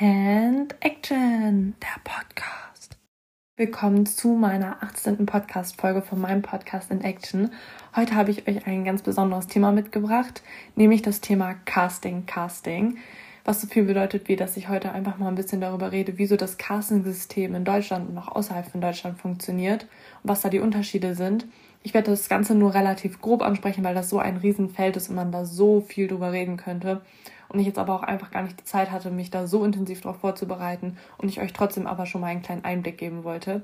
and Action, der Podcast. Willkommen zu meiner 18. Podcast-Folge von meinem Podcast in Action. Heute habe ich euch ein ganz besonderes Thema mitgebracht, nämlich das Thema Casting, Casting. Was so viel bedeutet, wie dass ich heute einfach mal ein bisschen darüber rede, wieso das Casting-System in Deutschland und auch außerhalb von Deutschland funktioniert und was da die Unterschiede sind. Ich werde das Ganze nur relativ grob ansprechen, weil das so ein Riesenfeld ist und man da so viel drüber reden könnte und ich jetzt aber auch einfach gar nicht die Zeit hatte, mich da so intensiv darauf vorzubereiten und ich euch trotzdem aber schon mal einen kleinen Einblick geben wollte.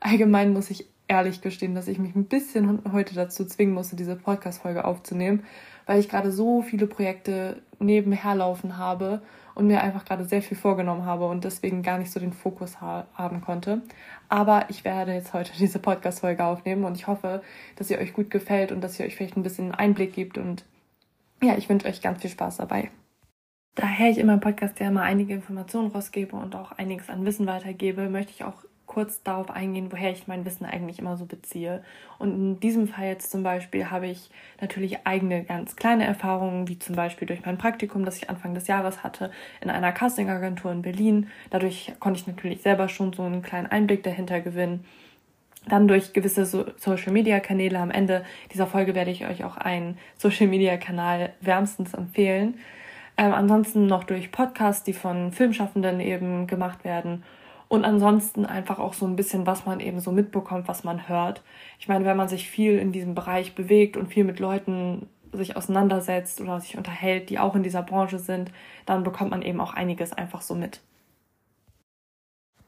Allgemein muss ich ehrlich gestehen, dass ich mich ein bisschen heute dazu zwingen musste, diese Podcast-Folge aufzunehmen, weil ich gerade so viele Projekte nebenher laufen habe und mir einfach gerade sehr viel vorgenommen habe und deswegen gar nicht so den Fokus ha haben konnte. Aber ich werde jetzt heute diese Podcast-Folge aufnehmen und ich hoffe, dass sie euch gut gefällt und dass ihr euch vielleicht ein bisschen Einblick gibt und ja, ich wünsche euch ganz viel Spaß dabei. Daher ich in meinem Podcast ja immer einige Informationen rausgebe und auch einiges an Wissen weitergebe, möchte ich auch kurz darauf eingehen, woher ich mein Wissen eigentlich immer so beziehe. Und in diesem Fall jetzt zum Beispiel habe ich natürlich eigene ganz kleine Erfahrungen, wie zum Beispiel durch mein Praktikum, das ich Anfang des Jahres hatte, in einer Castingagentur in Berlin. Dadurch konnte ich natürlich selber schon so einen kleinen Einblick dahinter gewinnen. Dann durch gewisse Social Media Kanäle. Am Ende dieser Folge werde ich euch auch einen Social Media Kanal wärmstens empfehlen. Ähm, ansonsten noch durch Podcasts, die von Filmschaffenden eben gemacht werden. Und ansonsten einfach auch so ein bisschen, was man eben so mitbekommt, was man hört. Ich meine, wenn man sich viel in diesem Bereich bewegt und viel mit Leuten sich auseinandersetzt oder sich unterhält, die auch in dieser Branche sind, dann bekommt man eben auch einiges einfach so mit.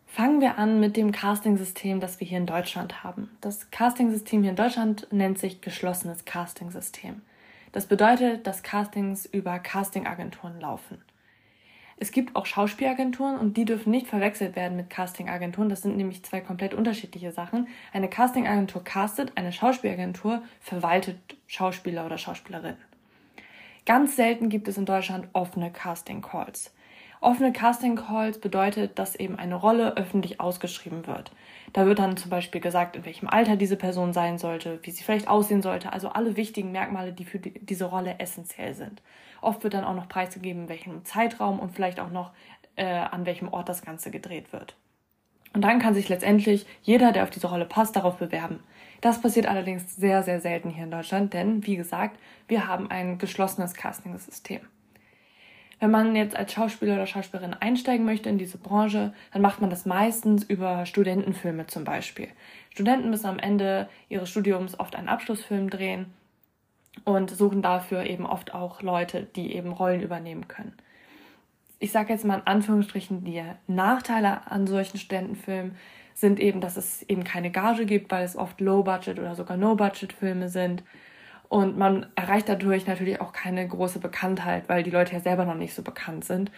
Fangen wir an mit dem Casting-System, das wir hier in Deutschland haben. Das Casting-System hier in Deutschland nennt sich geschlossenes Casting-System. Das bedeutet, dass Castings über Castingagenturen laufen. Es gibt auch Schauspielagenturen und die dürfen nicht verwechselt werden mit Castingagenturen. Das sind nämlich zwei komplett unterschiedliche Sachen. Eine Castingagentur castet, eine Schauspielagentur verwaltet Schauspieler oder Schauspielerinnen. Ganz selten gibt es in Deutschland offene Casting Calls. Offene Casting Calls bedeutet, dass eben eine Rolle öffentlich ausgeschrieben wird. Da wird dann zum Beispiel gesagt, in welchem Alter diese Person sein sollte, wie sie vielleicht aussehen sollte, also alle wichtigen Merkmale, die für die, diese Rolle essentiell sind. Oft wird dann auch noch preisgegeben, in welchem Zeitraum und vielleicht auch noch äh, an welchem Ort das Ganze gedreht wird. Und dann kann sich letztendlich jeder, der auf diese Rolle passt, darauf bewerben. Das passiert allerdings sehr, sehr selten hier in Deutschland, denn wie gesagt, wir haben ein geschlossenes Casting-System. Wenn man jetzt als Schauspieler oder Schauspielerin einsteigen möchte in diese Branche, dann macht man das meistens über Studentenfilme zum Beispiel. Studenten müssen am Ende ihres Studiums oft einen Abschlussfilm drehen und suchen dafür eben oft auch Leute, die eben Rollen übernehmen können. Ich sage jetzt mal in Anführungsstrichen, die Nachteile an solchen Studentenfilmen sind eben, dass es eben keine Gage gibt, weil es oft Low-Budget oder sogar No-Budget-Filme sind und man erreicht dadurch natürlich auch keine große Bekanntheit, weil die Leute ja selber noch nicht so bekannt sind.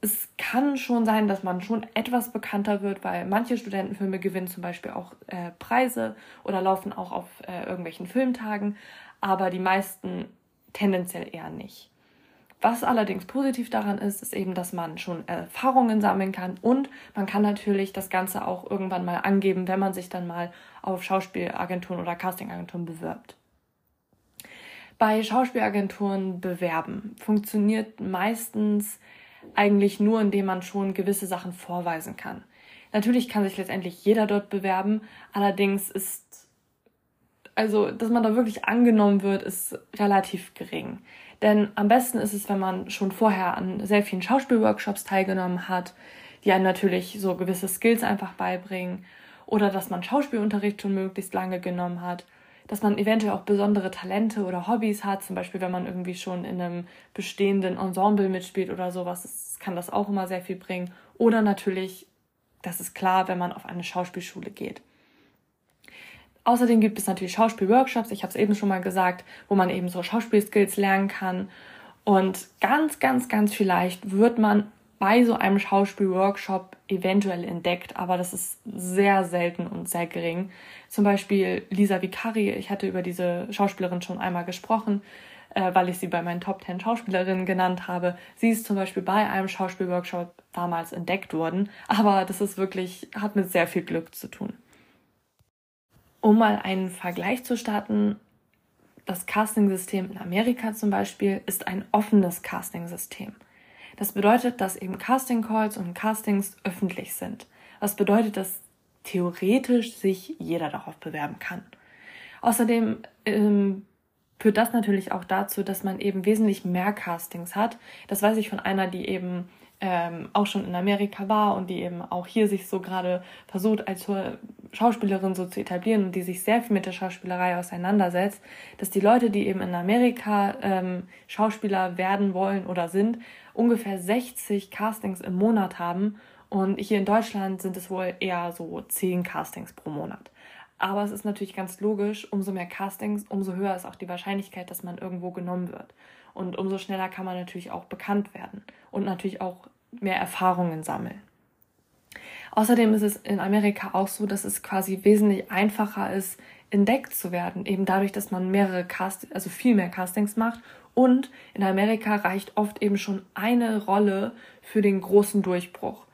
Es kann schon sein, dass man schon etwas bekannter wird, weil manche Studentenfilme gewinnen zum Beispiel auch äh, Preise oder laufen auch auf äh, irgendwelchen Filmtagen, aber die meisten tendenziell eher nicht. Was allerdings positiv daran ist, ist eben, dass man schon Erfahrungen sammeln kann und man kann natürlich das Ganze auch irgendwann mal angeben, wenn man sich dann mal auf Schauspielagenturen oder Castingagenturen bewirbt bei Schauspielagenturen bewerben. Funktioniert meistens eigentlich nur, indem man schon gewisse Sachen vorweisen kann. Natürlich kann sich letztendlich jeder dort bewerben, allerdings ist, also, dass man da wirklich angenommen wird, ist relativ gering. Denn am besten ist es, wenn man schon vorher an sehr vielen Schauspielworkshops teilgenommen hat, die einem natürlich so gewisse Skills einfach beibringen, oder dass man Schauspielunterricht schon möglichst lange genommen hat dass man eventuell auch besondere Talente oder Hobbys hat, zum Beispiel wenn man irgendwie schon in einem bestehenden Ensemble mitspielt oder sowas, das kann das auch immer sehr viel bringen. Oder natürlich, das ist klar, wenn man auf eine Schauspielschule geht. Außerdem gibt es natürlich Schauspielworkshops, ich habe es eben schon mal gesagt, wo man eben so Schauspielskills lernen kann. Und ganz, ganz, ganz vielleicht wird man bei so einem Schauspielworkshop eventuell entdeckt, aber das ist sehr selten und sehr gering. Zum Beispiel Lisa Vicari, ich hatte über diese Schauspielerin schon einmal gesprochen, äh, weil ich sie bei meinen Top 10 Schauspielerinnen genannt habe. Sie ist zum Beispiel bei einem Schauspielworkshop damals entdeckt worden, aber das ist wirklich, hat mit sehr viel Glück zu tun. Um mal einen Vergleich zu starten, das Castingsystem in Amerika zum Beispiel ist ein offenes Castingsystem. Das bedeutet, dass eben Casting Calls und Castings öffentlich sind. Was bedeutet, dass theoretisch sich jeder darauf bewerben kann. Außerdem ähm, führt das natürlich auch dazu, dass man eben wesentlich mehr Castings hat. Das weiß ich von einer, die eben ähm, auch schon in Amerika war und die eben auch hier sich so gerade versucht, als Schauspielerin so zu etablieren und die sich sehr viel mit der Schauspielerei auseinandersetzt, dass die Leute, die eben in Amerika ähm, Schauspieler werden wollen oder sind, ungefähr 60 Castings im Monat haben und hier in Deutschland sind es wohl eher so 10 Castings pro Monat. Aber es ist natürlich ganz logisch, umso mehr Castings, umso höher ist auch die Wahrscheinlichkeit, dass man irgendwo genommen wird. Und umso schneller kann man natürlich auch bekannt werden und natürlich auch mehr Erfahrungen sammeln. Außerdem ist es in Amerika auch so, dass es quasi wesentlich einfacher ist, entdeckt zu werden, eben dadurch, dass man mehrere Cast also viel mehr Castings macht und in Amerika reicht oft eben schon eine Rolle für den großen Durchbruch.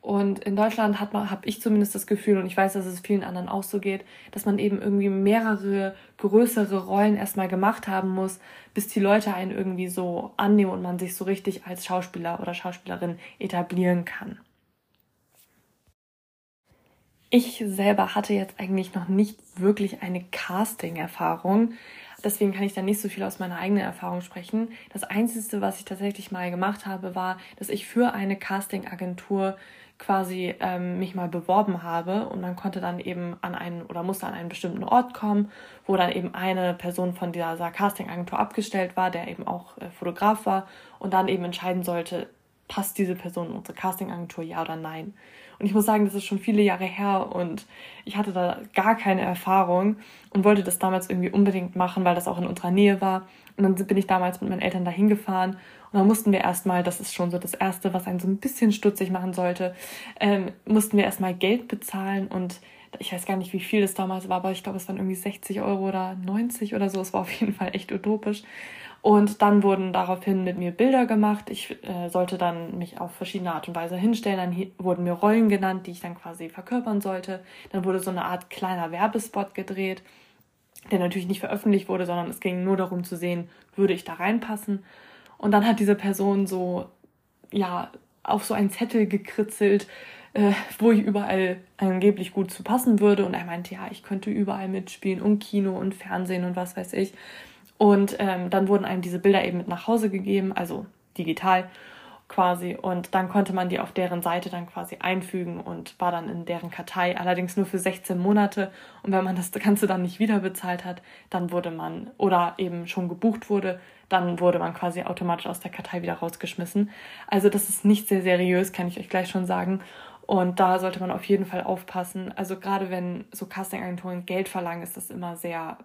Und in Deutschland hat man, habe ich zumindest das Gefühl, und ich weiß, dass es vielen anderen auch so geht, dass man eben irgendwie mehrere größere Rollen erstmal gemacht haben muss, bis die Leute einen irgendwie so annehmen und man sich so richtig als Schauspieler oder Schauspielerin etablieren kann. Ich selber hatte jetzt eigentlich noch nicht wirklich eine Casting-Erfahrung. Deswegen kann ich da nicht so viel aus meiner eigenen Erfahrung sprechen. Das Einzige, was ich tatsächlich mal gemacht habe, war, dass ich für eine Casting-Agentur quasi ähm, mich mal beworben habe und man konnte dann eben an einen oder musste an einen bestimmten Ort kommen, wo dann eben eine Person von dieser Casting-Agentur abgestellt war, der eben auch äh, Fotograf war und dann eben entscheiden sollte, passt diese Person in unsere Casting-Agentur, ja oder nein. Und ich muss sagen, das ist schon viele Jahre her und ich hatte da gar keine Erfahrung und wollte das damals irgendwie unbedingt machen, weil das auch in unserer Nähe war. Und dann bin ich damals mit meinen Eltern dahin gefahren und dann mussten wir erstmal, das ist schon so das Erste, was einen so ein bisschen stutzig machen sollte, ähm, mussten wir erstmal Geld bezahlen und ich weiß gar nicht, wie viel das damals war, aber ich glaube, es waren irgendwie 60 Euro oder 90 oder so. Es war auf jeden Fall echt utopisch. Und dann wurden daraufhin mit mir Bilder gemacht. Ich äh, sollte dann mich auf verschiedene Art und Weise hinstellen. Dann wurden mir Rollen genannt, die ich dann quasi verkörpern sollte. Dann wurde so eine Art kleiner Werbespot gedreht, der natürlich nicht veröffentlicht wurde, sondern es ging nur darum zu sehen, würde ich da reinpassen. Und dann hat diese Person so, ja, auf so einen Zettel gekritzelt, äh, wo ich überall angeblich gut zu passen würde. Und er meinte, ja, ich könnte überall mitspielen und Kino und Fernsehen und was weiß ich. Und ähm, dann wurden einem diese Bilder eben mit nach Hause gegeben, also digital quasi. Und dann konnte man die auf deren Seite dann quasi einfügen und war dann in deren Kartei, allerdings nur für 16 Monate. Und wenn man das Ganze dann nicht wieder bezahlt hat, dann wurde man oder eben schon gebucht wurde, dann wurde man quasi automatisch aus der Kartei wieder rausgeschmissen. Also das ist nicht sehr seriös, kann ich euch gleich schon sagen. Und da sollte man auf jeden Fall aufpassen. Also gerade wenn so Castingagenturen Geld verlangen, ist das immer sehr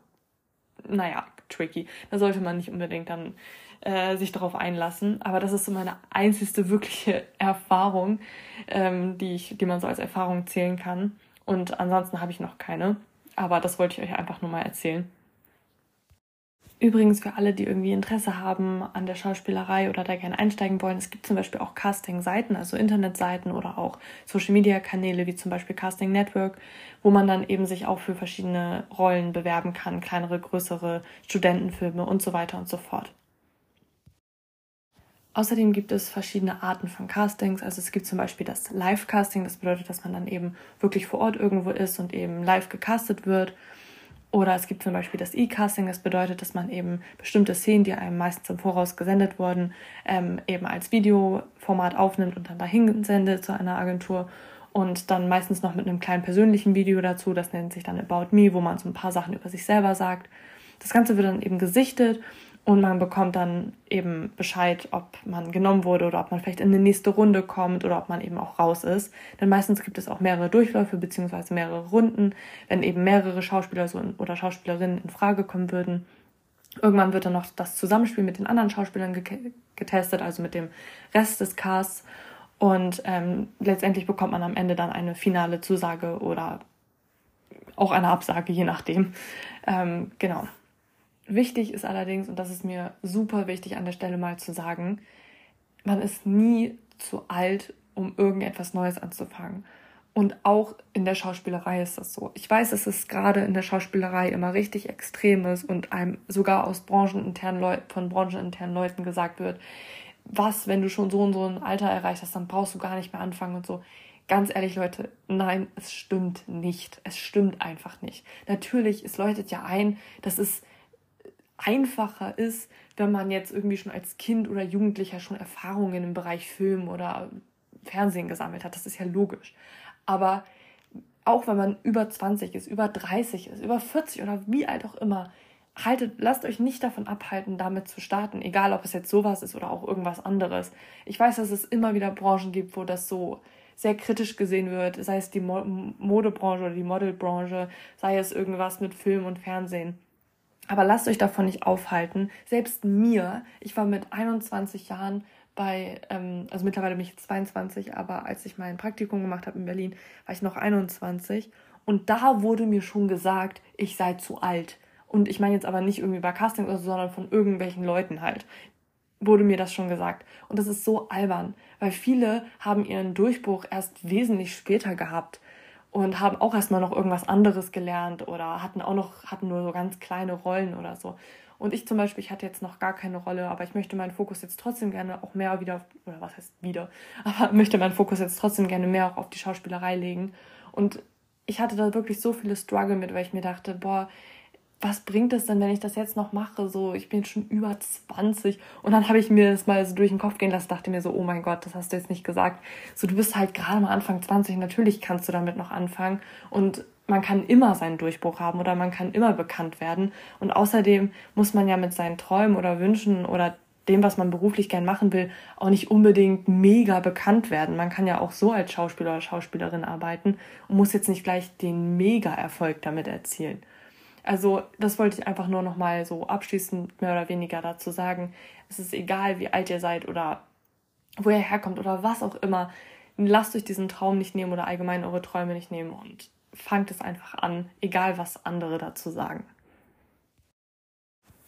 naja, tricky. Da sollte man nicht unbedingt dann äh, sich darauf einlassen. Aber das ist so meine einzigste wirkliche Erfahrung, ähm, die, ich, die man so als Erfahrung zählen kann. Und ansonsten habe ich noch keine. Aber das wollte ich euch einfach nur mal erzählen. Übrigens für alle, die irgendwie Interesse haben an der Schauspielerei oder da gerne einsteigen wollen, es gibt zum Beispiel auch Casting-Seiten, also Internetseiten oder auch Social-Media-Kanäle wie zum Beispiel Casting Network, wo man dann eben sich auch für verschiedene Rollen bewerben kann, kleinere, größere Studentenfilme und so weiter und so fort. Außerdem gibt es verschiedene Arten von Castings. Also es gibt zum Beispiel das Live-Casting, das bedeutet, dass man dann eben wirklich vor Ort irgendwo ist und eben live gecastet wird. Oder es gibt zum Beispiel das E-Casting, das bedeutet, dass man eben bestimmte Szenen, die einem meistens im Voraus gesendet wurden, ähm, eben als Videoformat aufnimmt und dann dahin sendet zu einer Agentur und dann meistens noch mit einem kleinen persönlichen Video dazu, das nennt sich dann About Me, wo man so ein paar Sachen über sich selber sagt. Das Ganze wird dann eben gesichtet und man bekommt dann eben Bescheid, ob man genommen wurde oder ob man vielleicht in die nächste Runde kommt oder ob man eben auch raus ist. Denn meistens gibt es auch mehrere Durchläufe beziehungsweise mehrere Runden, wenn eben mehrere Schauspieler oder Schauspielerinnen in Frage kommen würden. Irgendwann wird dann noch das Zusammenspiel mit den anderen Schauspielern getestet, also mit dem Rest des Casts. Und ähm, letztendlich bekommt man am Ende dann eine finale Zusage oder auch eine Absage, je nachdem. Ähm, genau. Wichtig ist allerdings, und das ist mir super wichtig an der Stelle mal zu sagen, man ist nie zu alt, um irgendetwas Neues anzufangen. Und auch in der Schauspielerei ist das so. Ich weiß, dass es gerade in der Schauspielerei immer richtig extrem ist und einem sogar aus brancheninternen Leuten, von brancheninternen Leuten gesagt wird, was, wenn du schon so und so ein Alter erreicht hast, dann brauchst du gar nicht mehr anfangen und so. Ganz ehrlich, Leute, nein, es stimmt nicht. Es stimmt einfach nicht. Natürlich, es leuchtet ja ein, dass es einfacher ist, wenn man jetzt irgendwie schon als Kind oder Jugendlicher schon Erfahrungen im Bereich Film oder Fernsehen gesammelt hat. Das ist ja logisch. Aber auch wenn man über 20 ist, über 30 ist, über 40 oder wie alt auch immer, haltet, lasst euch nicht davon abhalten, damit zu starten, egal ob es jetzt sowas ist oder auch irgendwas anderes. Ich weiß, dass es immer wieder Branchen gibt, wo das so sehr kritisch gesehen wird, sei es die Modebranche oder die Modelbranche, sei es irgendwas mit Film und Fernsehen. Aber lasst euch davon nicht aufhalten. Selbst mir, ich war mit 21 Jahren bei, ähm, also mittlerweile bin ich 22, aber als ich mein Praktikum gemacht habe in Berlin, war ich noch 21. Und da wurde mir schon gesagt, ich sei zu alt. Und ich meine jetzt aber nicht irgendwie bei Casting oder so, sondern von irgendwelchen Leuten halt. Wurde mir das schon gesagt. Und das ist so albern, weil viele haben ihren Durchbruch erst wesentlich später gehabt und haben auch erstmal noch irgendwas anderes gelernt oder hatten auch noch, hatten nur so ganz kleine Rollen oder so. Und ich zum Beispiel, ich hatte jetzt noch gar keine Rolle, aber ich möchte meinen Fokus jetzt trotzdem gerne auch mehr wieder, oder was heißt wieder, aber möchte meinen Fokus jetzt trotzdem gerne mehr auch auf die Schauspielerei legen. Und ich hatte da wirklich so viele Struggle mit, weil ich mir dachte, boah, was bringt es denn, wenn ich das jetzt noch mache? So, ich bin schon über 20. Und dann habe ich mir das mal so durch den Kopf gehen lassen, dachte mir so, oh mein Gott, das hast du jetzt nicht gesagt. So, du bist halt gerade mal Anfang 20, natürlich kannst du damit noch anfangen. Und man kann immer seinen Durchbruch haben oder man kann immer bekannt werden. Und außerdem muss man ja mit seinen Träumen oder Wünschen oder dem, was man beruflich gern machen will, auch nicht unbedingt mega bekannt werden. Man kann ja auch so als Schauspieler oder Schauspielerin arbeiten und muss jetzt nicht gleich den Mega-Erfolg damit erzielen. Also das wollte ich einfach nur noch mal so abschließend mehr oder weniger dazu sagen. Es ist egal, wie alt ihr seid oder wo ihr herkommt oder was auch immer. Lasst euch diesen Traum nicht nehmen oder allgemein eure Träume nicht nehmen und fangt es einfach an, egal was andere dazu sagen.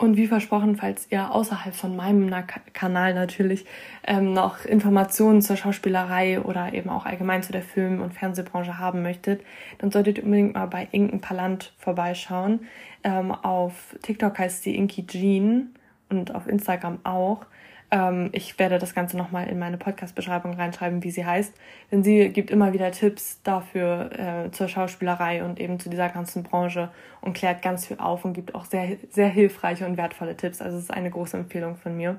Und wie versprochen, falls ihr außerhalb von meinem Kanal natürlich ähm, noch Informationen zur Schauspielerei oder eben auch allgemein zu der Film- und Fernsehbranche haben möchtet, dann solltet ihr unbedingt mal bei Inken Palant vorbeischauen. Ähm, auf TikTok heißt sie Inky Jean und auf Instagram auch. Ähm, ich werde das Ganze nochmal in meine Podcast-Beschreibung reinschreiben, wie sie heißt. Denn sie gibt immer wieder Tipps dafür äh, zur Schauspielerei und eben zu dieser ganzen Branche und klärt ganz viel auf und gibt auch sehr, sehr hilfreiche und wertvolle Tipps. Also es ist eine große Empfehlung von mir.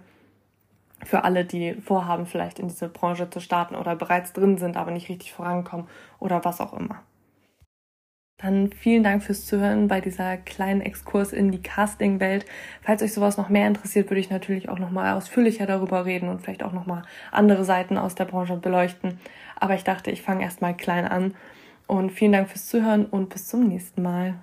Für alle, die vorhaben, vielleicht in diese Branche zu starten oder bereits drin sind, aber nicht richtig vorankommen oder was auch immer. Dann vielen Dank fürs Zuhören bei dieser kleinen Exkurs in die Casting-Welt. Falls euch sowas noch mehr interessiert, würde ich natürlich auch noch mal ausführlicher darüber reden und vielleicht auch noch mal andere Seiten aus der Branche beleuchten. Aber ich dachte, ich fange erst mal klein an. Und vielen Dank fürs Zuhören und bis zum nächsten Mal.